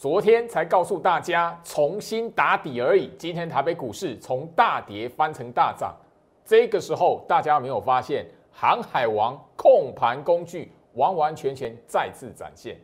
昨天才告诉大家重新打底而已，今天台北股市从大跌翻成大涨。这个时候，大家有没有发现航海王控盘工具完完全全再次展现？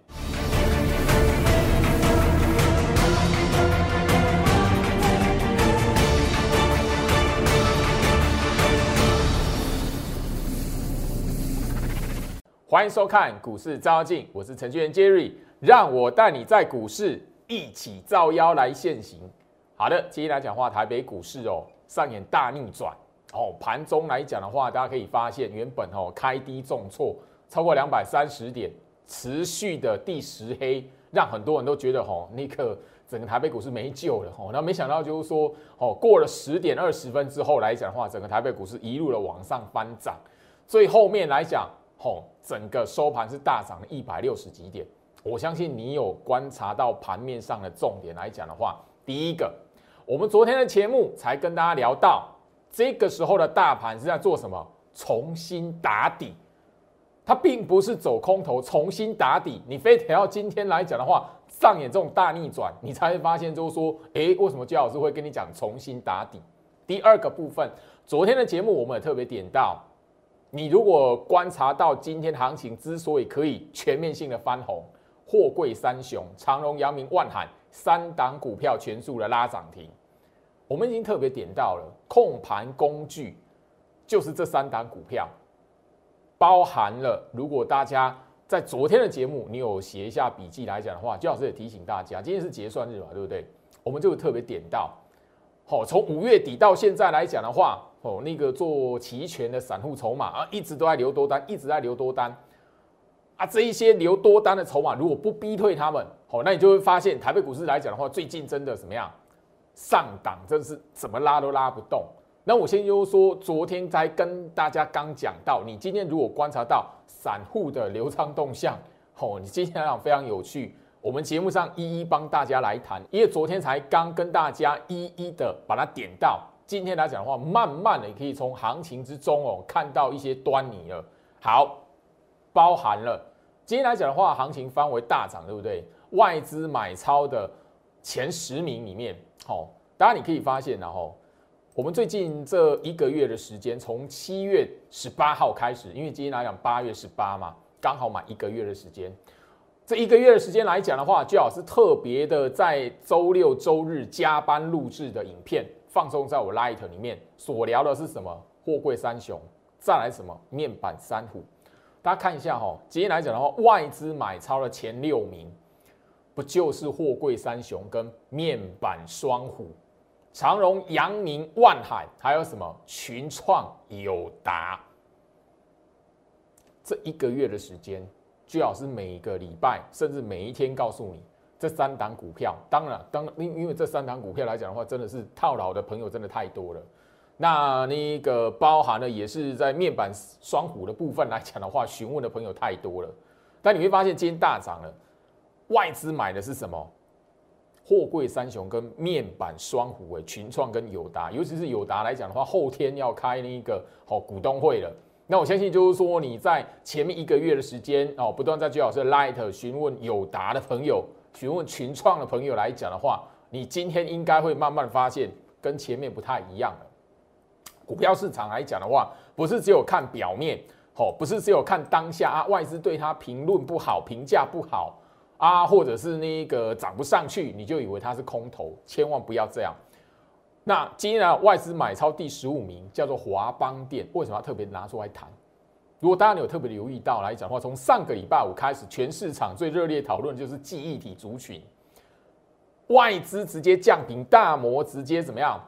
欢迎收看股市照妖镜，我是程序员 Jerry，让我带你在股市一起造妖来现行。好的，接下来讲话，台北股市哦上演大逆转哦，盘中来讲的话，大家可以发现原本哦开低重挫超过两百三十点，持续的第十黑，让很多人都觉得哦那个整个台北股市没救了哦，那没想到就是说哦过了十点二十分之后来讲的话，整个台北股市一路的往上翻涨，最后面来讲。吼，整个收盘是大涨了一百六十几点。我相信你有观察到盘面上的重点来讲的话，第一个，我们昨天的节目才跟大家聊到，这个时候的大盘是在做什么？重新打底，它并不是走空头，重新打底。你非得要今天来讲的话，上演这种大逆转，你才会发现就是说，诶，为什么焦老师会跟你讲重新打底？第二个部分，昨天的节目我们也特别点到。你如果观察到今天行情之所以可以全面性的翻红，货柜三雄长荣、阳明、万海三档股票全数的拉涨停，我们已经特别点到了控盘工具，就是这三档股票，包含了如果大家在昨天的节目你有写一下笔记来讲的话，焦老师也提醒大家，今天是结算日嘛，对不对？我们就特别点到，好，从五月底到现在来讲的话。哦，那个做期权的散户筹码啊，一直都在留多单，一直在留多单啊。这一些留多单的筹码，如果不逼退他们，好，那你就会发现台北股市来讲的话，最近真的怎么样？上档真的是怎么拉都拉不动。那我先就说，昨天才跟大家刚讲到，你今天如果观察到散户的流仓动向，哦，你今天来讲非常有趣。我们节目上一一帮大家来谈，因为昨天才刚跟大家一一的把它点到。今天来讲的话，慢慢的可以从行情之中哦看到一些端倪了。好，包含了今天来讲的话，行情翻为大涨，对不对？外资买超的前十名里面，好，当然你可以发现，然后我们最近这一个月的时间，从七月十八号开始，因为今天来讲八月十八嘛，刚好满一个月的时间。这一个月的时间来讲的话，最好是特别的在周六周日加班录制的影片。放送在我 Light 里面所聊的是什么？货柜三雄，再来什么？面板三虎。大家看一下哈，今天来讲的话，外资买超的前六名，不就是货柜三雄跟面板双虎？长荣、阳明、万海，还有什么？群创、友达。这一个月的时间，最好是每个礼拜，甚至每一天告诉你。这三档股票，当然，当因因为这三档股票来讲的话，真的是套牢的朋友真的太多了。那那个包含了也是在面板双虎的部分来讲的话，询问的朋友太多了。但你会发现今天大涨了，外资买的是什么？货柜三雄跟面板双虎，诶，群创跟友达，尤其是友达来讲的话，后天要开那个好股东会了。那我相信就是说你在前面一个月的时间哦，不断在最好是 Light 询问友达的朋友。询问群创的朋友来讲的话，你今天应该会慢慢发现跟前面不太一样了。股票市场来讲的话，不是只有看表面，哦，不是只有看当下啊，外资对它评论不好，评价不好啊，或者是那个涨不上去，你就以为它是空头，千万不要这样。那今天呢，外资买超第十五名叫做华邦电，为什么要特别拿出来谈？如果大家有特别留意到来讲的话，从上个礼拜五开始，全市场最热烈讨论就是记忆体族群，外资直接降频，大摩直接怎么样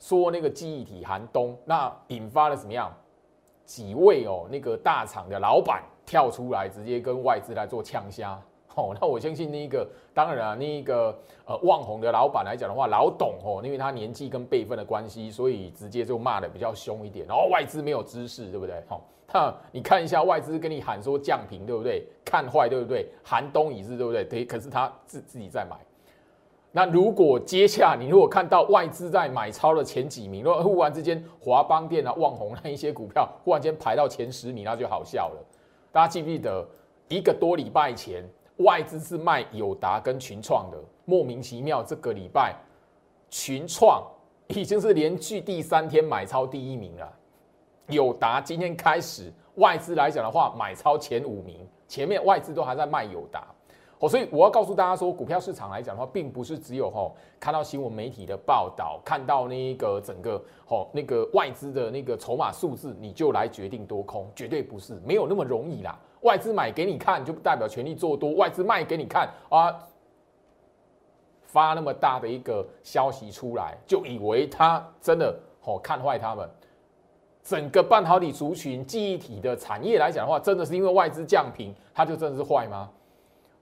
说那个记忆体寒冬，那引发了怎么样？几位哦那个大厂的老板跳出来，直接跟外资来做呛虾。哦，那我相信那个当然啊，那个呃旺宏的老板来讲的话，老董哦，因为他年纪跟辈分的关系，所以直接就骂的比较凶一点。然后外资没有知识，对不对？哦，那你看一下外资跟你喊说降频，对不对？看坏，对不对？寒冬已至，对不对？对，可是他自自己在买。那如果接下你如果看到外资在买超的前几名，如果忽然之间华邦电啊、旺宏那一些股票忽然间排到前十名，那就好笑了。大家记不记得一个多礼拜前？外资是卖友达跟群创的，莫名其妙，这个礼拜群创已经是连续第三天买超第一名了。友达今天开始外资来讲的话，买超前五名，前面外资都还在卖友达。哦，所以我要告诉大家说，股票市场来讲的话，并不是只有吼看到新闻媒体的报道，看到那个整个吼那个外资的那个筹码数字，你就来决定多空，绝对不是，没有那么容易啦。外资买给你看，就代表全力做多；外资卖给你看啊，发那么大的一个消息出来，就以为他真的吼看坏他们。整个半导体族群、记忆体的产业来讲的话，真的是因为外资降频，它就真的是坏吗？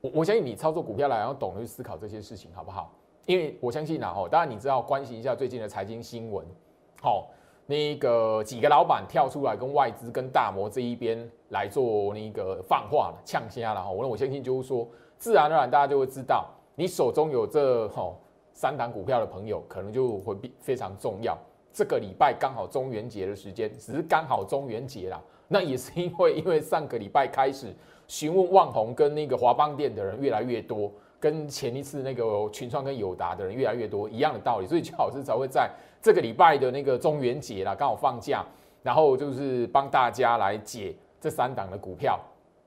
我我相信你操作股票来，要懂得去思考这些事情，好不好？因为我相信啊，哦，当然你知道关心一下最近的财经新闻，好，那个几个老板跳出来跟外资跟大摩这一边来做那个放话了、呛虾了哈。我我相信就是说，自然而然大家就会知道，你手中有这哈三档股票的朋友，可能就会非常重要。这个礼拜刚好中元节的时间，只是刚好中元节啦。那也是因为因为上个礼拜开始。询问旺宏跟那个华邦店的人越来越多，跟前一次那个群创跟友达的人越来越多一样的道理，所以邱老师才会在这个礼拜的那个中元节啦，刚好放假，然后就是帮大家来解这三档的股票。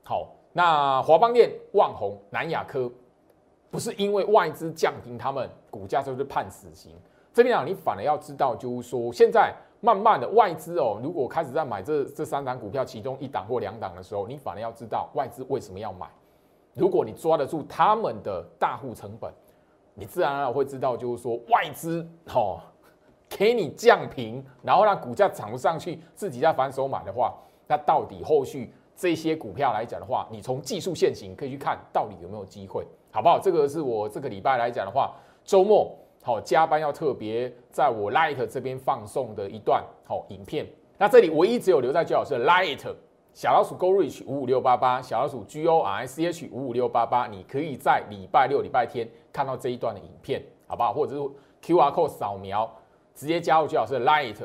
好，那华邦店、旺宏、南亚科，不是因为外资降停他们股价就是判死刑。这边啊，你反而要知道，就是说现在。慢慢的，外资哦，如果开始在买这这三档股票其中一档或两档的时候，你反而要知道外资为什么要买。如果你抓得住他们的大户成本，你自然而然会知道，就是说外资哦给你降平，然后让股价涨不上去，自己在反手买的话，那到底后续这些股票来讲的话，你从技术线型可以去看到底有没有机会，好不好？这个是我这个礼拜来讲的话，周末。好，加班要特别在我 Light 这边放送的一段好影片。那这里唯一只有留在最老师的 Light 小老鼠 Go Reach 五五六八八，小老鼠 G O R C H 五五六八八，你可以在礼拜六、礼拜天看到这一段的影片，好不好？或者是 Q R code 扫描，直接加入最老师的 Light。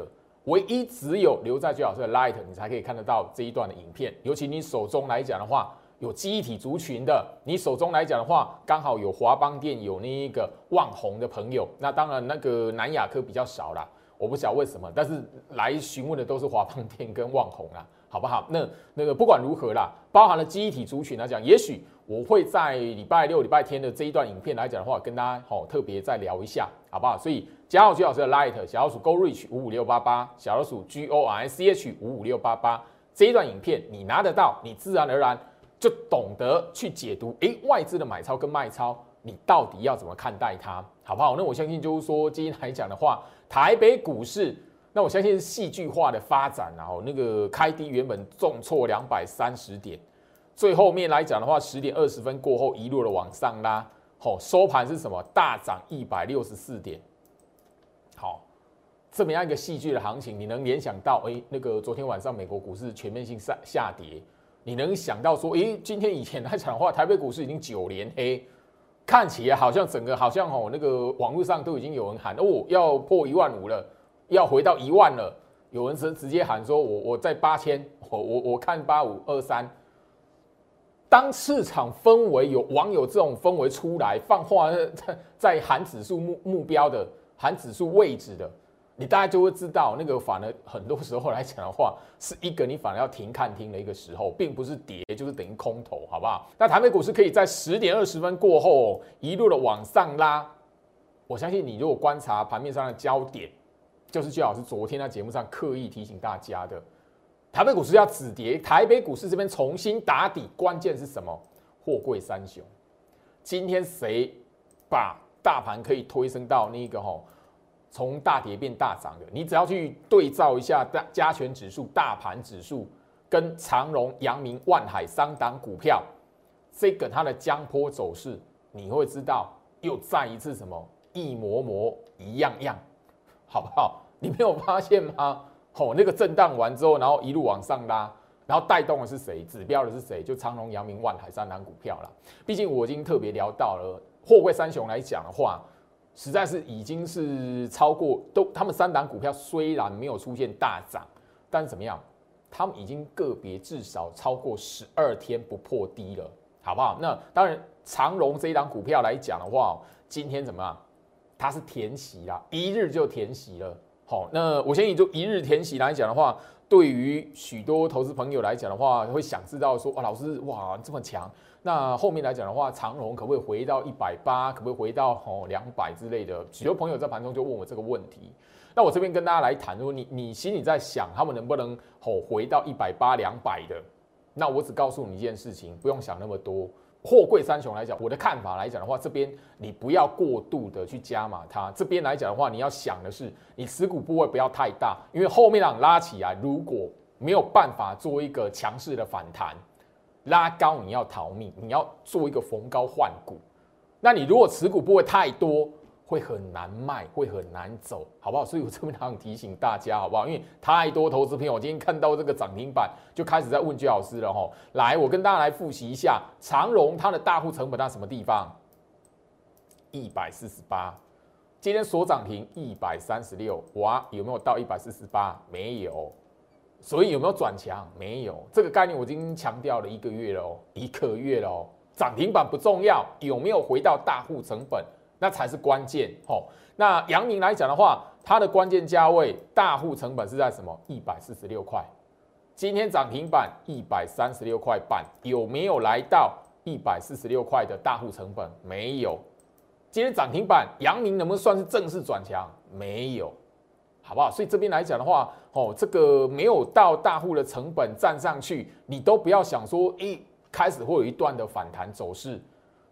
唯一只有留在最老师的 Light，你才可以看得到这一段的影片。尤其你手中来讲的话。有记忆体族群的，你手中来讲的话，刚好有华邦店，有那一个旺宏的朋友，那当然那个南亚科比较少啦，我不晓得为什么，但是来询问的都是华邦店跟旺宏啦，好不好？那那个不管如何啦，包含了记忆体族群来讲，也许我会在礼拜六、礼拜天的这一段影片来讲的话，跟大家好特别再聊一下，好不好？所以加好徐老师的 Light 小老鼠 Go Reach 五五六八八，小老鼠 G O R C H 五五六八八这一段影片你拿得到，你自然而然。就懂得去解读，诶，外资的买超跟卖超，你到底要怎么看待它，好不好？那我相信就是说，今天来讲的话，台北股市，那我相信是戏剧化的发展，然后那个开低原本重挫两百三十点，最后面来讲的话，十点二十分过后一路的往上拉，好，收盘是什么？大涨一百六十四点，好，这么样一个戏剧的行情，你能联想到，诶，那个昨天晚上美国股市全面性下下跌。你能想到说，诶，今天以前来讲的话，台北股市已经九连黑，看起来好像整个好像哦，那个网络上都已经有人喊哦，要破一万五了，要回到一万了。有人直直接喊说，我我在八千，我我我看八五二三。当市场氛围有网友这种氛围出来放话，在在喊指数目目标的，喊指数位置的。你大家就会知道，那个反而很多时候来讲的话，是一个你反而要停看听的一个时候，并不是跌，就是等于空头，好不好？那台北股市可以在十点二十分过后一路的往上拉，我相信你如果观察盘面上的焦点，就是最好是昨天在节目上刻意提醒大家的，台北股市要止跌，台北股市这边重新打底，关键是什么？货柜三雄，今天谁把大盘可以推升到那个吼？从大跌变大涨的，你只要去对照一下大加权指数、大盘指数跟长荣、阳明、万海三档股票，这个它的江坡走势，你会知道又再一次什么一模模一样样，好不好？你没有发现吗？哦，那个震荡完之后，然后一路往上拉，然后带动的是谁？指标的是谁？就长荣、阳明、万海三档股票了。毕竟我已经特别聊到了货柜三雄来讲的话。实在是已经是超过都，他们三档股票虽然没有出现大涨，但是怎么样？他们已经个别至少超过十二天不破低了，好不好？那当然，长荣这一档股票来讲的话，今天怎么样？它是填息啦，一日就填息了。好，那我相信就一日填息来讲的话，对于许多投资朋友来讲的话，会想知道说，哇，老师，哇，这么强，那后面来讲的话，长荣可不可以回到一百八？可不可以回到哦两百之类的？许多朋友在盘中就问我这个问题。那我这边跟大家来谈，如果你你心里在想，他们能不能哦回到一百八两百的？那我只告诉你一件事情，不用想那么多。货柜三雄来讲，我的看法来讲的话，这边你不要过度的去加码它。这边来讲的话，你要想的是，你持股部位不要太大，因为后面浪拉起来，如果没有办法做一个强势的反弹，拉高你要逃命，你要做一个逢高换股。那你如果持股部位太多，会很难卖，会很难走，好不好？所以我这边想提醒大家，好不好？因为太多投资朋友，我今天看到这个涨停板，就开始在问居老师了哈。来，我跟大家来复习一下，长荣它的大户成本在什么地方？一百四十八，今天所涨停一百三十六，哇，有没有到一百四十八？没有，所以有没有转强？没有，这个概念我已经强调了一个月了哦，一个月了哦。涨停板不重要，有没有回到大户成本？那才是关键吼。那阳明来讲的话，它的关键价位大户成本是在什么？一百四十六块。今天涨停板一百三十六块半，有没有来到一百四十六块的大户成本？没有。今天涨停板阳明能不能算是正式转强？没有，好不好？所以这边来讲的话，哦，这个没有到大户的成本站上去，你都不要想说，一开始会有一段的反弹走势。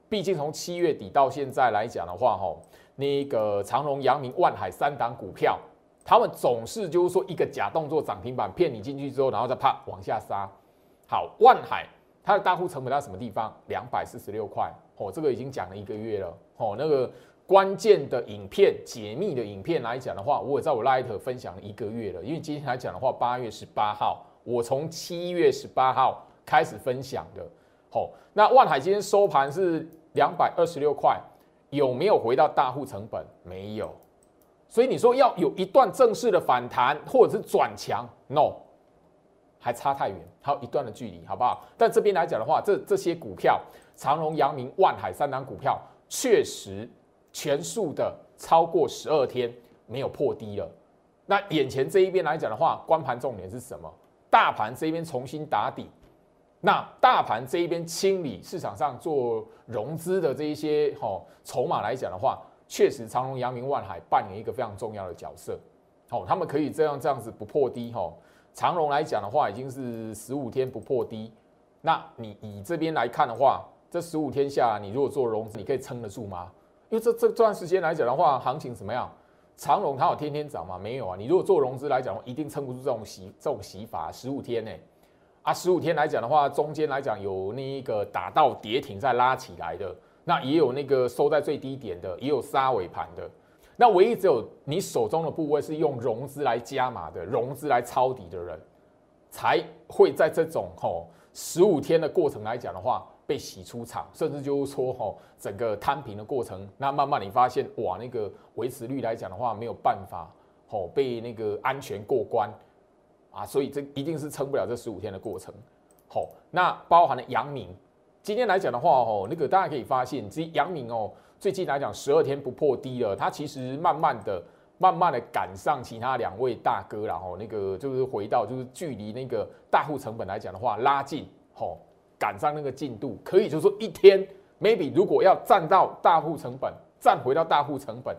毕竟从七月底到现在来讲的话，哈，那个长荣、阳明、万海三档股票，他们总是就是说一个假动作涨停板骗你进去之后，然后再啪往下杀。好，万海它的大户成本在什么地方？两百四十六块。哦，这个已经讲了一个月了。哦，那个关键的影片、解密的影片来讲的话，我也在我 Light 分享了一个月了。因为今天来讲的话，八月十八号，我从七月十八号开始分享的。哦，那万海今天收盘是两百二十六块，有没有回到大户成本？没有，所以你说要有一段正式的反弹或者是转强，no，还差太远，还有一段的距离，好不好？但这边来讲的话，这这些股票，长隆、阳明、万海三档股票，确实全数的超过十二天没有破低了。那眼前这一边来讲的话，关盘重点是什么？大盘这边重新打底。那大盘这一边清理市场上做融资的这一些吼筹码来讲的话，确实长隆、阳明、万海扮演一个非常重要的角色。好，他们可以这样这样子不破低吼。长隆来讲的话，已经是十五天不破低。那你以这边来看的话，这十五天下，你如果做融资，你可以撑得住吗？因为这这段时间来讲的话，行情怎么样？长隆它有天天涨吗？没有啊。你如果做融资来讲，一定撑不住这种洗这种洗法，十五天呢。啊，十五天来讲的话，中间来讲有那一个打到跌停再拉起来的，那也有那个收在最低点的，也有杀尾盘的。那唯一只有你手中的部位是用融资来加码的，融资来抄底的人，才会在这种吼十五天的过程来讲的话被洗出场，甚至就是说吼整个摊平的过程，那慢慢你发现哇，那个维持率来讲的话没有办法吼被那个安全过关。啊，所以这一定是撑不了这十五天的过程。好，那包含了阳明，今天来讲的话，哦，那个大家可以发现，其实阳明哦，最近来讲十二天不破低了，它其实慢慢的、慢慢的赶上其他两位大哥然后那个就是回到就是距离那个大户成本来讲的话拉近，好，赶上那个进度，可以就是说一天 maybe 如果要站到大户成本，站回到大户成本，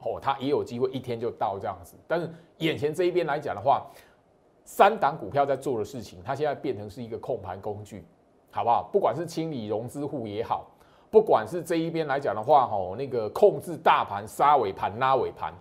哦，它也有机会一天就到这样子。但是眼前这一边来讲的话，三档股票在做的事情，它现在变成是一个控盘工具，好不好？不管是清理融资户也好，不管是这一边来讲的话，吼，那个控制大盘杀尾盘拉尾盘，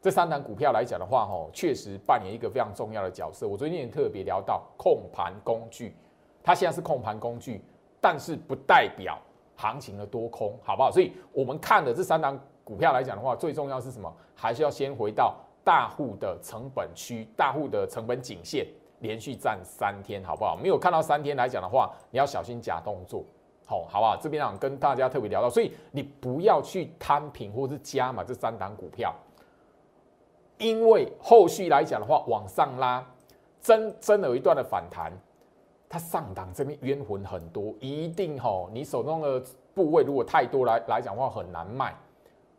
这三档股票来讲的话，吼，确实扮演一个非常重要的角色。我最近也特别聊到控盘工具，它现在是控盘工具，但是不代表行情的多空，好不好？所以我们看的这三档股票来讲的话，最重要是什么？还是要先回到。大户的成本区，大户的成本颈线连续站三天，好不好？没有看到三天来讲的话，你要小心假动作，好，好不好？这边想跟大家特别聊到，所以你不要去摊平或是加嘛这三档股票，因为后续来讲的话，往上拉，真真的有一段的反弹，它上档这边冤魂很多，一定吼，你手中的部位如果太多来来讲的话，很难卖，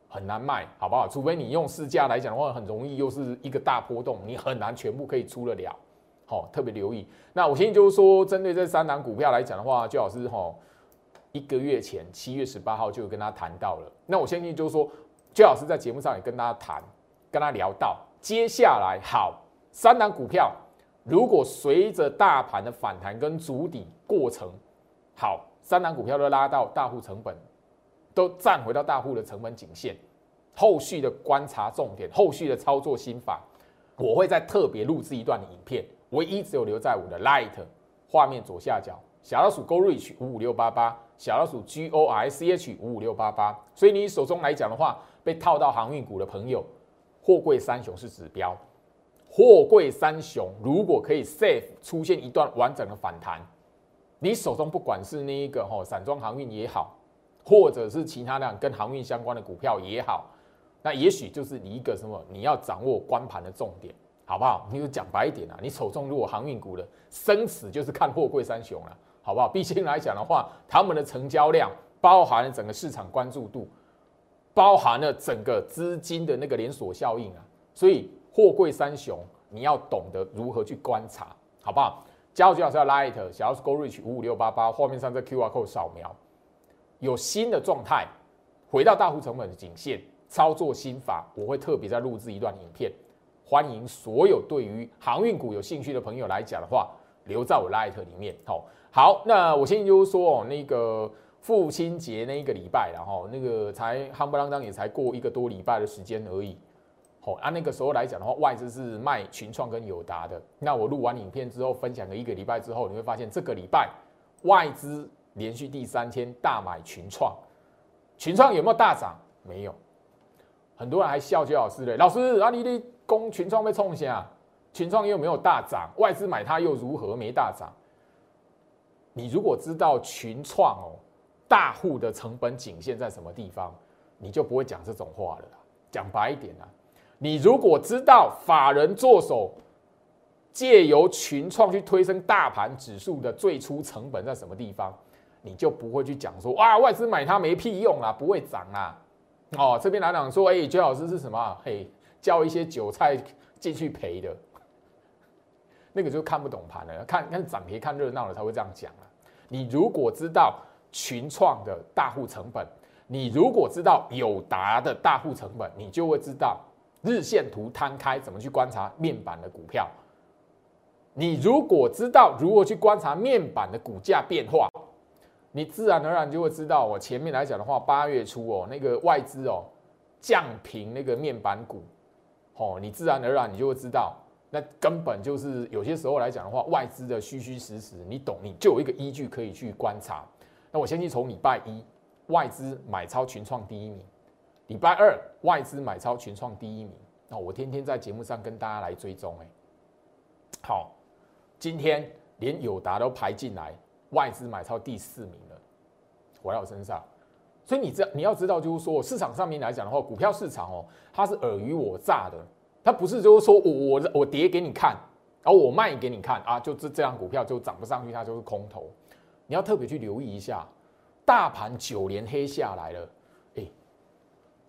很难卖，好不好？除非你用市价来讲的话，很容易又是一个大波动，你很难全部可以出得了。好，特别留意。那我现在就是说，针对这三档股票来讲的话，最好是哈一个月前七月十八号就跟他谈到了。那我相信就是说，最好是在节目上也跟大家谈，跟他聊到接下来好三档股票，如果随着大盘的反弹跟筑底过程，好三档股票都拉到大户成本，都站回到大户的成本颈线，后续的观察重点，后续的操作心法，我会再特别录制一段影片。唯一只有留在我的 Light 画面左下角，小老鼠 Go Reach 五五六八八，小老鼠 G O R C H 五五六八八。所以你手中来讲的话，被套到航运股的朋友，货柜三雄是指标。货柜三雄如果可以 safe 出现一段完整的反弹，你手中不管是那一个哈散装航运也好，或者是其他的跟航运相关的股票也好，那也许就是你一个什么你要掌握关盘的重点。好不好？你就讲白一点啊！你手中如果航运股的生死就是看货柜三雄了，好不好？毕竟来讲的话，他们的成交量包含了整个市场关注度，包含了整个资金的那个连锁效应啊。所以货柜三雄你要懂得如何去观察，好不好？加入最好是要 light，想要是 go reach 五五六八八，画面上这 QR code 扫描，有新的状态，回到大户成本的颈线，操作心法，我会特别再录制一段影片。欢迎所有对于航运股有兴趣的朋友来讲的话，留在我 Light 里面。好，好，那我现在就是说哦，那个父亲节那一个礼拜，然后那个才夯不啷当也才过一个多礼拜的时间而已。好，按那个时候来讲的话，外资是卖群创跟友达的。那我录完影片之后，分享了一个礼拜之后，你会发现这个礼拜外资连续第三天大买群创，群创有没有大涨？没有。很多人还笑焦老师嘞，老师啊，你的。攻群创被冲下，群创又没有大涨，外资买它又如何没大涨？你如果知道群创哦，大户的成本颈线在什么地方，你就不会讲这种话了。讲白一点啊，你如果知道法人做手借由群创去推升大盘指数的最初成本在什么地方，你就不会去讲说哇，外资买它没屁用啦，不会涨啦。哦，这边来讲说，哎，周老师是什么？嘿。叫一些韭菜进去赔的，那个就看不懂盘了。看看涨跌看热闹了才会这样讲啊。你如果知道群创的大户成本，你如果知道友达的大户成本，你就会知道日线图摊开怎么去观察面板的股票。你如果知道如何去观察面板的股价变化，你自然而然就会知道。我前面来讲的话，八月初哦，那个外资哦降平那个面板股。哦，你自然而然你就会知道，那根本就是有些时候来讲的话，外资的虚虚实实，你懂，你就有一个依据可以去观察。那我相信从礼拜一外资买超群创第一名，礼拜二外资买超群创第一名，那我天天在节目上跟大家来追踪。哎，好，今天连友达都排进来，外资买超第四名了，回到我身上。所以你知你要知道，就是说市场上面来讲的话，股票市场哦，它是尔虞我诈的，它不是就是说我我我跌给你看，然后我卖给你看啊，就这这样股票就涨不上去，它就是空头。你要特别去留意一下，大盘九连黑下来了，哎，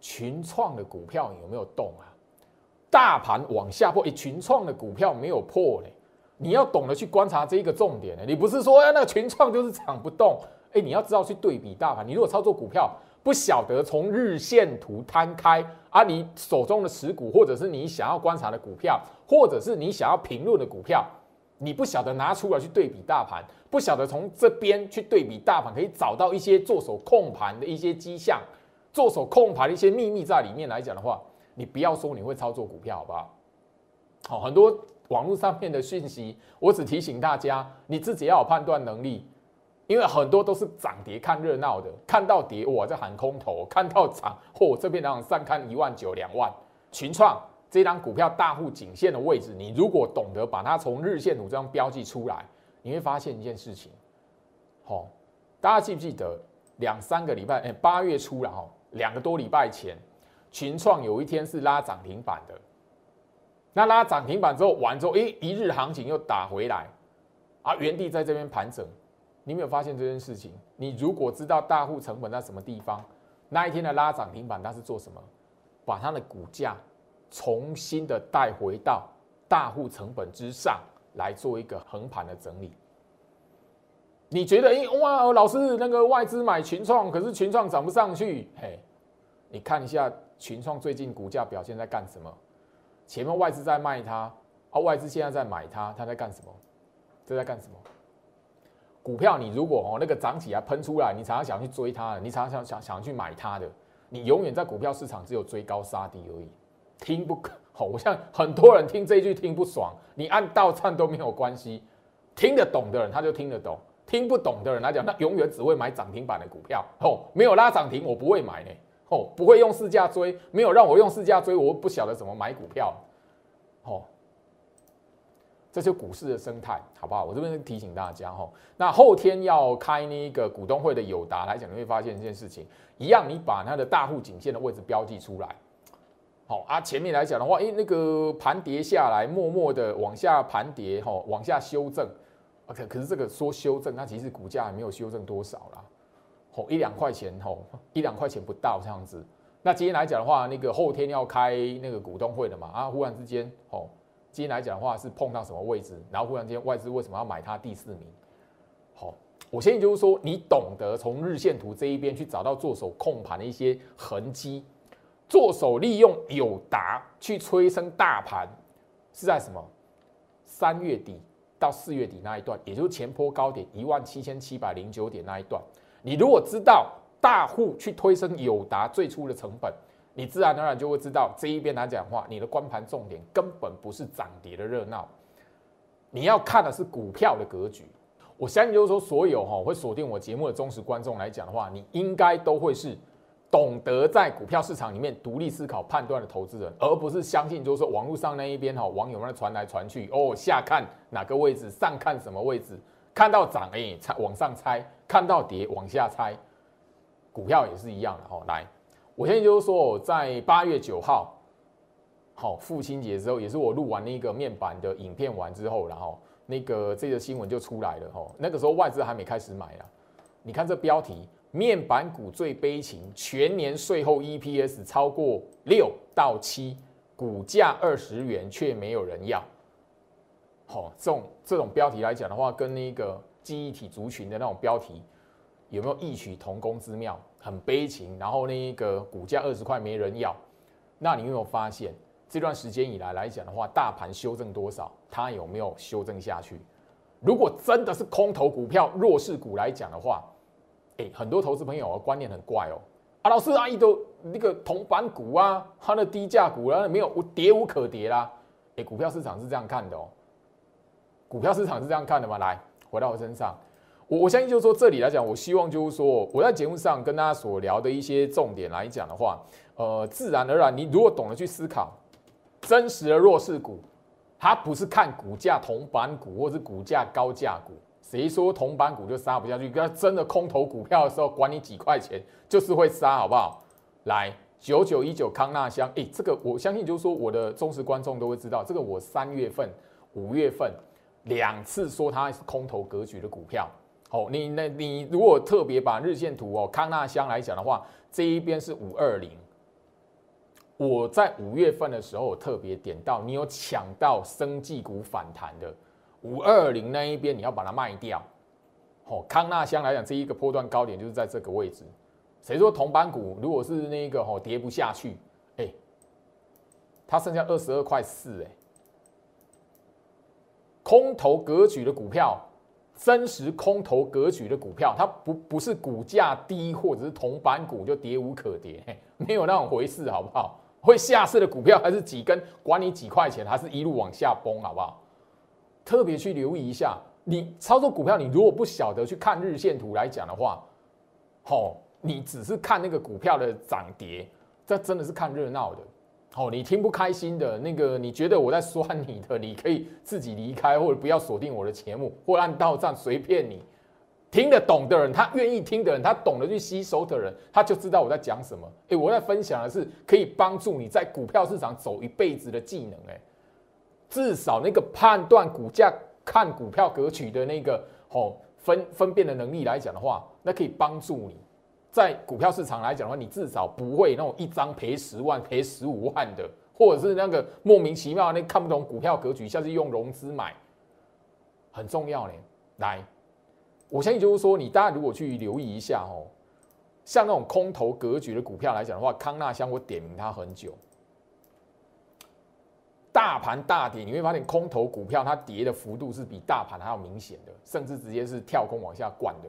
群创的股票有没有动啊？大盘往下破，哎，群创的股票没有破嘞。你要懂得去观察这一个重点呢，你不是说哎那个群创就是涨不动。哎，你要知道去对比大盘。你如果操作股票，不晓得从日线图摊开啊，你手中的持股，或者是你想要观察的股票，或者是你想要评论的股票，你不晓得拿出来去对比大盘，不晓得从这边去对比大盘，可以找到一些做手控盘的一些迹象，做手控盘的一些秘密在里面来讲的话，你不要说你会操作股票，好不好？好，很多网络上面的讯息，我只提醒大家，你自己要有判断能力。因为很多都是涨跌看热闹的，看到跌我在喊空头，看到涨嚯这边两上看一万九两万，群创这张股票大户颈线的位置，你如果懂得把它从日线图这样标记出来，你会发现一件事情，好，大家记不记得两三个礼拜，哎，八月初了哈，两个多礼拜前，群创有一天是拉涨停板的，那拉涨停板之后完之后，哎，一日行情又打回来。啊，原地在这边盘整。你没有发现这件事情？你如果知道大户成本在什么地方，那一天的拉涨停板它是做什么？把它的股价重新的带回到大户成本之上来做一个横盘的整理。你觉得，哎哇，老师那个外资买群创，可是群创涨不上去。嘿，你看一下群创最近股价表现在干什么？前面外资在卖它，啊，外资现在在买它，它在干什么？这在干什么？股票你如果哦那个涨起来喷出来，你常常想去追它，你常常想想去买它的，你永远在股票市场只有追高杀低而已。听不好，我像很多人听这句听不爽，你按倒唱都没有关系。听得懂的人他就听得懂。听不懂的人来讲，那永远只会买涨停板的股票哦，没有拉涨停我不会买呢哦，不会用市价追，没有让我用市价追，我不晓得怎么买股票哦。这是股市的生态，好不好？我这边提醒大家哈，那后天要开那个股东会的友达来讲，你会发现一件事情，一样，你把它的大户颈线的位置标记出来，好啊，前面来讲的话，诶，那个盘跌下来，默默的往下盘跌，哈，往下修正。OK，可是这个说修正，它其实股价还没有修正多少啦，一两块钱，吼一两块钱不到这样子。那今天来讲的话，那个后天要开那个股东会的嘛，啊，忽然之间，吼，今天来讲的话是碰到什么位置，然后忽然间外资为什么要买它第四名？好，我现在就是说，你懂得从日线图这一边去找到做手控盘的一些痕迹，做手利用友达去催生大盘，是在什么？三月底。到四月底那一段，也就是前坡高点一万七千七百零九点那一段，你如果知道大户去推升友达最初的成本，你自然而然就会知道这一边来讲话，你的关盘重点根本不是涨跌的热闹，你要看的是股票的格局。我相信就是说，所有哈会锁定我节目的忠实观众来讲的话，你应该都会是。懂得在股票市场里面独立思考判断的投资人，而不是相信就是说网络上那一边哈网友们传来传去哦下看哪个位置上看什么位置，看到涨哎猜往上猜，看到跌往下猜，股票也是一样的哈。来，我现在就是说在八月九号，好父亲节之后，也是我录完那个面板的影片完之后，然后那个这个新闻就出来了哈。那个时候外资还没开始买啊，你看这标题。面板股最悲情，全年税后 EPS 超过六到七，股价二十元却没有人要。好，这种这种标题来讲的话，跟那个记忆体族群的那种标题有没有异曲同工之妙？很悲情，然后那一个股价二十块没人要。那你有没有发现这段时间以来来讲的话，大盘修正多少？它有没有修正下去？如果真的是空头股票、弱势股来讲的话，哎，很多投资朋友啊，观念很怪哦。啊，老师阿姨都那个铜板股啊，它的低价股啊，没有无跌无可跌啦。哎，股票市场是这样看的哦。股票市场是这样看的吗？来，回到我身上，我我相信就是说这里来讲，我希望就是说我在节目上跟大家所聊的一些重点来讲的话，呃，自然而然，你如果懂得去思考真实的弱势股，它不是看股价铜板股，或是股价高价股。谁说铜板股就杀不下去？跟真的空头股票的时候，管你几块钱，就是会杀，好不好？来，九九一九康纳香，哎，这个我相信，就是说我的忠实观众都会知道，这个我三月份、五月份两次说它是空头格局的股票。好，你那你如果特别把日线图哦，康纳香来讲的话，这一边是五二零，我在五月份的时候特别点到，你有抢到生技股反弹的。五二零那一边你要把它卖掉，哦，康纳香来讲，这一个波段高点就是在这个位置。谁说铜板股如果是那个哦跌不下去，哎，它剩下二十二块四，哎，空头格局的股票，真实空头格局的股票，它不不是股价低或者是铜板股就跌无可跌，没有那种回事，好不好？会下市的股票还是几根，管你几块钱，还是一路往下崩，好不好？特别去留意一下，你操作股票，你如果不晓得去看日线图来讲的话，好，你只是看那个股票的涨跌，这真的是看热闹的。好，你听不开心的那个，你觉得我在酸你的，你可以自己离开，或者不要锁定我的节目，或按到站随便你。听得懂的人，他愿意听的人，他懂得去吸收的人，他就知道我在讲什么。诶，我在分享的是可以帮助你在股票市场走一辈子的技能。诶。至少那个判断股价看股票格局的那个哦分分辨的能力来讲的话，那可以帮助你在股票市场来讲的话，你至少不会那种一张赔十万、赔十五万的，或者是那个莫名其妙那看不懂股票格局，下次用融资买，很重要呢。来，我相信就是说，你大家如果去留意一下哦，像那种空头格局的股票来讲的话，康纳香我点名它很久。大盘大跌，你会发现空头股票它跌的幅度是比大盘还要明显的，甚至直接是跳空往下灌的。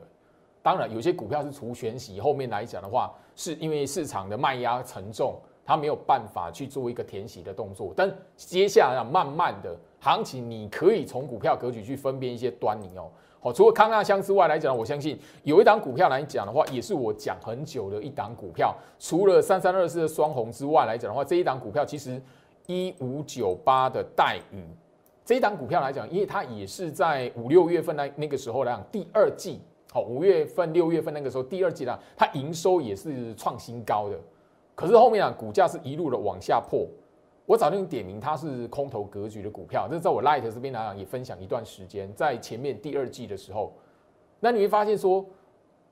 当然，有些股票是除权息，后面来讲的话，是因为市场的卖压沉重，它没有办法去做一个填息的动作。但接下来慢慢的行情，你可以从股票格局去分辨一些端倪哦。好，除了康纳香之外来讲，我相信有一档股票来讲的话，也是我讲很久的一档股票。除了三三二四的双红之外来讲的话，这一档股票其实。一五九八的待遇，这一档股票来讲，因为它也是在五六月份那那个时候来讲，第二季好，五月份六月份那个时候第二季呢，它营收也是创新高的，可是后面啊，股价是一路的往下破。我早就点名它是空头格局的股票，这在我 Light 这边来讲也分享一段时间，在前面第二季的时候，那你会发现说，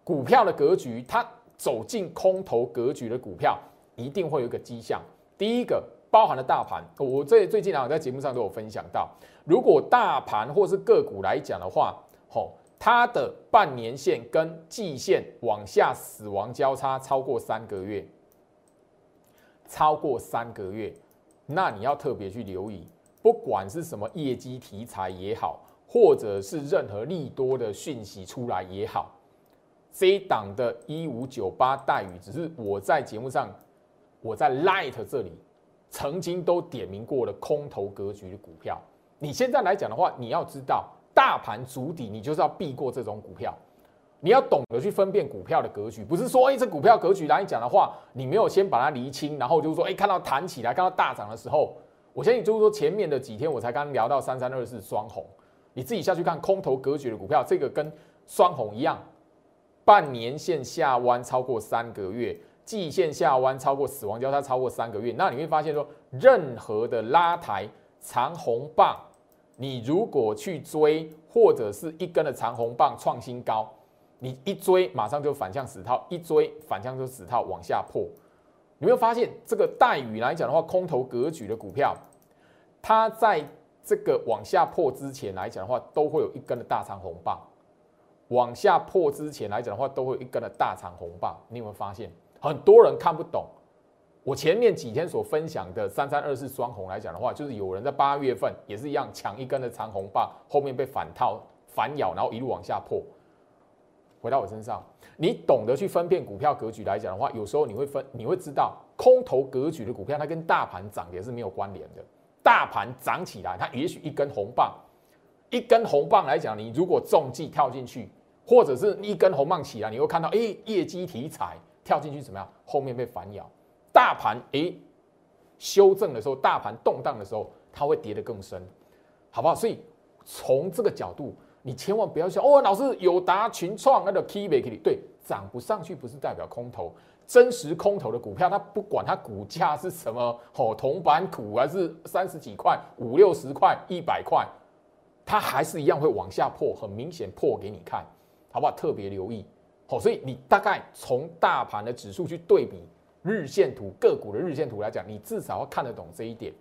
股票的格局，它走进空头格局的股票，一定会有一个迹象，第一个。包含了大盘，我这最近啊在节目上都有分享到，如果大盘或是个股来讲的话，吼，它的半年线跟季线往下死亡交叉超过三个月，超过三个月，那你要特别去留意，不管是什么业绩题材也好，或者是任何利多的讯息出来也好，这一档的一五九八待遇，只是我在节目上，我在 Light 这里。曾经都点名过了空头格局的股票，你现在来讲的话，你要知道大盘主底，你就是要避过这种股票。你要懂得去分辨股票的格局，不是说哎，这股票格局来讲的话，你没有先把它厘清，然后就是说哎，看到弹起来，看到大涨的时候，我相信就是说前面的几天我才刚聊到三三二四双红，你自己下去看空头格局的股票，这个跟双红一样，半年线下弯超过三个月。季线下弯超过死亡交叉超过三个月，那你会发现说，任何的拉抬长红棒，你如果去追，或者是一根的长红棒创新高，你一追马上就反向死套，一追反向就死套往下破。你会发现这个待遇来讲的话，空头格局的股票，它在这个往下破之前来讲的话，都会有一根的大长红棒；往下破之前来讲的话，都会有一根的大长红棒。你有没有发现？很多人看不懂，我前面几天所分享的三三二四双红来讲的话，就是有人在八月份也是一样抢一根的长红棒，后面被反套反咬，然后一路往下破。回到我身上，你懂得去分辨股票格局来讲的话，有时候你会分，你会知道空头格局的股票，它跟大盘涨也是没有关联的。大盘涨起来，它也许一根红棒，一根红棒来讲，你如果中计跳进去，或者是一根红棒起来，你会看到，哎，业绩题材。跳进去怎么样？后面被反咬，大盘诶修正的时候，大盘动荡的时候，它会跌得更深，好不好？所以从这个角度，你千万不要想哦，老师有达群创那个 key 没 key 对，涨不上去不是代表空头，真实空头的股票，它不管它股价是什么，哦，铜板股还是三十几块、五六十块、一百块，它还是一样会往下破，很明显破给你看，好不好？特别留意。好，所以你大概从大盘的指数去对比日线图个股的日线图来讲，你至少要看得懂这一点。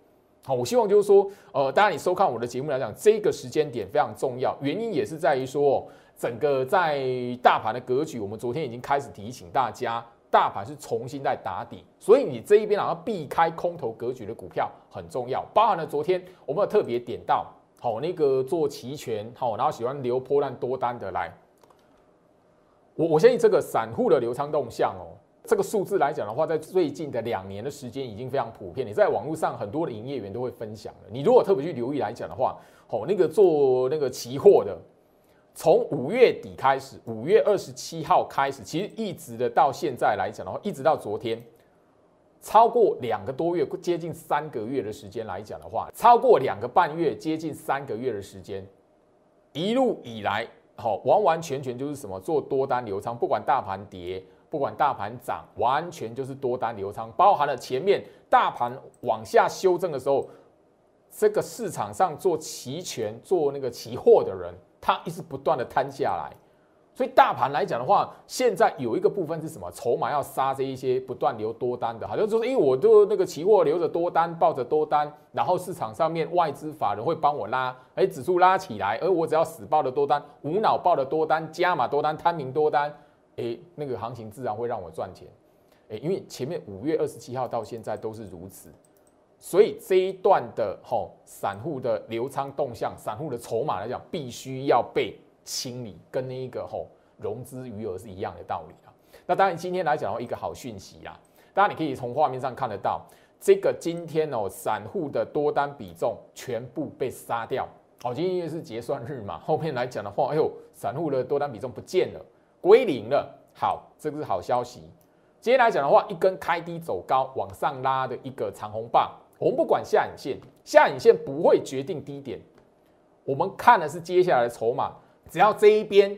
好，我希望就是说，呃，当然你收看我的节目来讲，这个时间点非常重要，原因也是在于说，整个在大盘的格局，我们昨天已经开始提醒大家，大盘是重新在打底，所以你这一边啊要避开空头格局的股票很重要。包含了昨天我们有特别点到，好，那个做期权，好，然后喜欢留破烂多单的来。我我相信这个散户的流仓动向哦，这个数字来讲的话，在最近的两年的时间已经非常普遍。你在网络上很多的营业员都会分享的。你如果特别去留意来讲的话，哦，那个做那个期货的，从五月底开始，五月二十七号开始，其实一直的到现在来讲的话，一直到昨天，超过两个多月，接近三个月的时间来讲的话，超过两个半月，接近三个月的时间，一路以来。好，完完全全就是什么做多单流仓，不管大盘跌，不管大盘涨，完全就是多单流仓，包含了前面大盘往下修正的时候，这个市场上做期权、做那个期货的人，他一直不断的摊下来。所以大盘来讲的话，现在有一个部分是什么？筹码要杀这一些不断留多单的，好像说，因为我都那个期货留着多单，抱着多单，然后市场上面外资法人会帮我拉，哎，指数拉起来，而我只要死抱的多单，无脑抱的多单，加码多单，摊平多单，哎，那个行情自然会让我赚钱，哎，因为前面五月二十七号到现在都是如此，所以这一段的吼散户的流仓动向，散户的筹码来讲，必须要被。清理跟那一个吼融资余额是一样的道理啊。那当然今天来讲，一个好讯息啦。当然你可以从画面上看得到，这个今天哦，散户的多单比重全部被杀掉。哦，今天因为是结算日嘛，后面来讲的话，哎呦，散户的多单比重不见了，归零了。好，这个是好消息。今天来讲的话，一根开低走高往上拉的一个长红棒。我们不管下影线，下影线不会决定低点，我们看的是接下来的筹码。只要这一边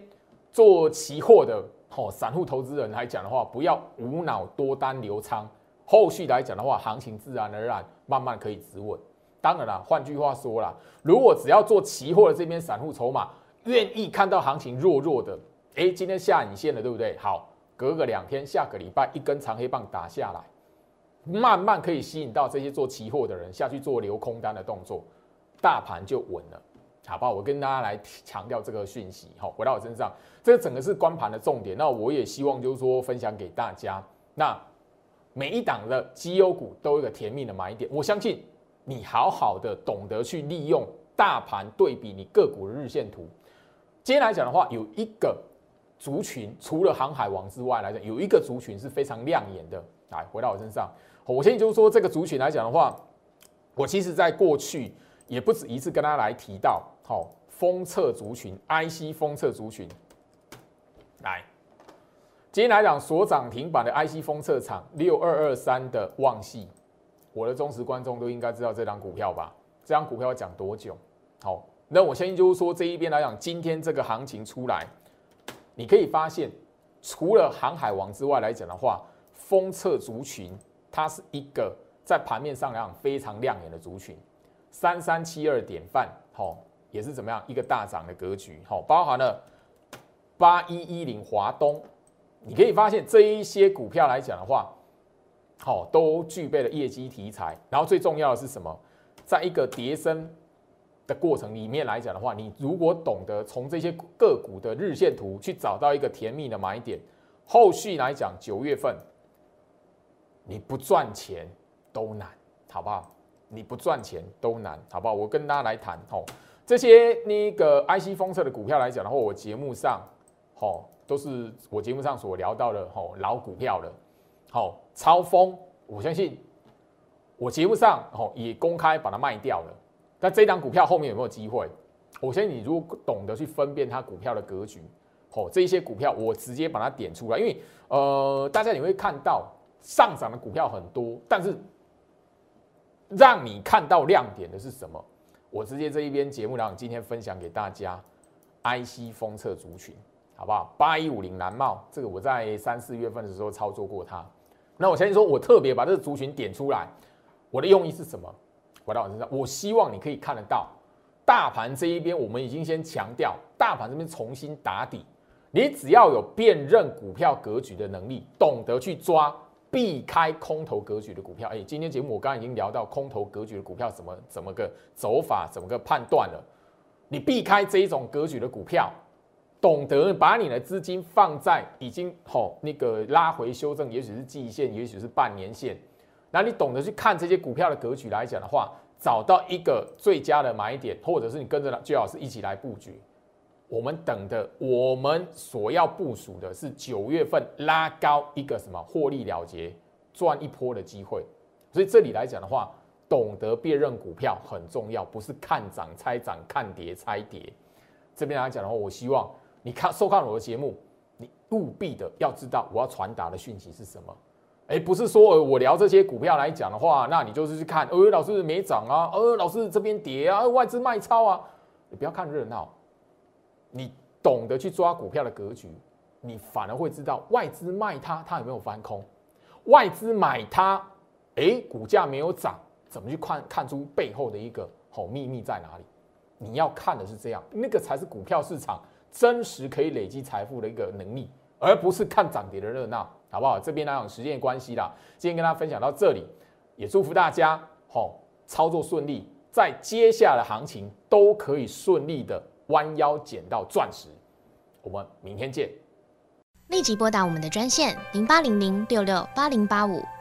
做期货的哦，散户投资人来讲的话，不要无脑多单流仓，后续来讲的话，行情自然而然慢慢可以止稳。当然了，换句话说啦，如果只要做期货的这边散户筹码愿意看到行情弱弱的，哎，今天下影线了，对不对？好，隔个两天，下个礼拜一根长黑棒打下来，慢慢可以吸引到这些做期货的人下去做留空单的动作，大盘就稳了。好不好？我跟大家来强调这个讯息，好，回到我身上，这整个是关盘的重点。那我也希望就是说分享给大家。那每一档的绩优股都有一个甜蜜的买点，我相信你好好的懂得去利用大盘对比你个股的日线图。今天来讲的话，有一个族群，除了航海王之外来讲，有一个族群是非常亮眼的。来，回到我身上，我先就是说这个族群来讲的话，我其实在过去也不止一次跟大家来提到。好，封测族群，IC 封测族群，来，今天来讲所涨停板的 IC 封测厂六二二三的旺系，我的忠实观众都应该知道这张股票吧？这张股票要讲多久？好，那我相信就是说这一边来讲，今天这个行情出来，你可以发现，除了航海王之外来讲的话，封测族群它是一个在盘面上来讲非常亮眼的族群，三三七二典范，好。也是怎么样一个大涨的格局，好，包含了八一一零华东，你可以发现这一些股票来讲的话，好，都具备了业绩题材。然后最重要的是什么？在一个叠升的过程里面来讲的话，你如果懂得从这些个股的日线图去找到一个甜蜜的买点，后续来讲九月份你不赚钱都难，好不好？你不赚钱都难，好不好？我跟大家来谈，哦。这些那个 IC 封测的股票来讲的话，我节目上，哦，都是我节目上所聊到的哦老股票了，好，超风，我相信我节目上哦也公开把它卖掉了。但这档股票后面有没有机会？我相信你如果懂得去分辨它股票的格局，吼，这一些股票我直接把它点出来，因为呃，大家你会看到上涨的股票很多，但是让你看到亮点的是什么？我直接这一边节目然后今天分享给大家，IC 封测族群，好不好？八一五零蓝帽，这个我在三四月份的时候操作过它。那我相信说，我特别把这个族群点出来，我的用意是什么？回到我身上，我希望你可以看得到，大盘这一边我们已经先强调，大盘这边重新打底，你只要有辨认股票格局的能力，懂得去抓。避开空头格局的股票，哎，今天节目我刚刚已经聊到空头格局的股票怎么怎么个走法，怎么个判断了。你避开这一种格局的股票，懂得把你的资金放在已经好那个拉回修正，也许是季线，也许是半年线，那你懂得去看这些股票的格局来讲的话，找到一个最佳的买点，或者是你跟着最好是一起来布局。我们等的，我们所要部署的是九月份拉高一个什么获利了结赚一波的机会，所以这里来讲的话，懂得辨认股票很重要，不是看涨猜涨，看跌猜跌。这边来讲的话，我希望你看收看我的节目，你务必的要知道我要传达的讯息是什么。哎，不是说我聊这些股票来讲的话，那你就是去看，呃，老师没涨啊，呃，老师这边跌啊，外资卖超啊，你不要看热闹。你懂得去抓股票的格局，你反而会知道外资卖它，它有没有翻空；外资买它，哎，股价没有涨，怎么去看看出背后的一个好秘密在哪里？你要看的是这样，那个才是股票市场真实可以累积财富的一个能力，而不是看涨跌的热闹，好不好？这边呢有时间关系啦，今天跟大家分享到这里，也祝福大家好操作顺利，在接下来的行情都可以顺利的弯腰捡到钻石。我们明天见。立即拨打我们的专线零八零零六六八零八五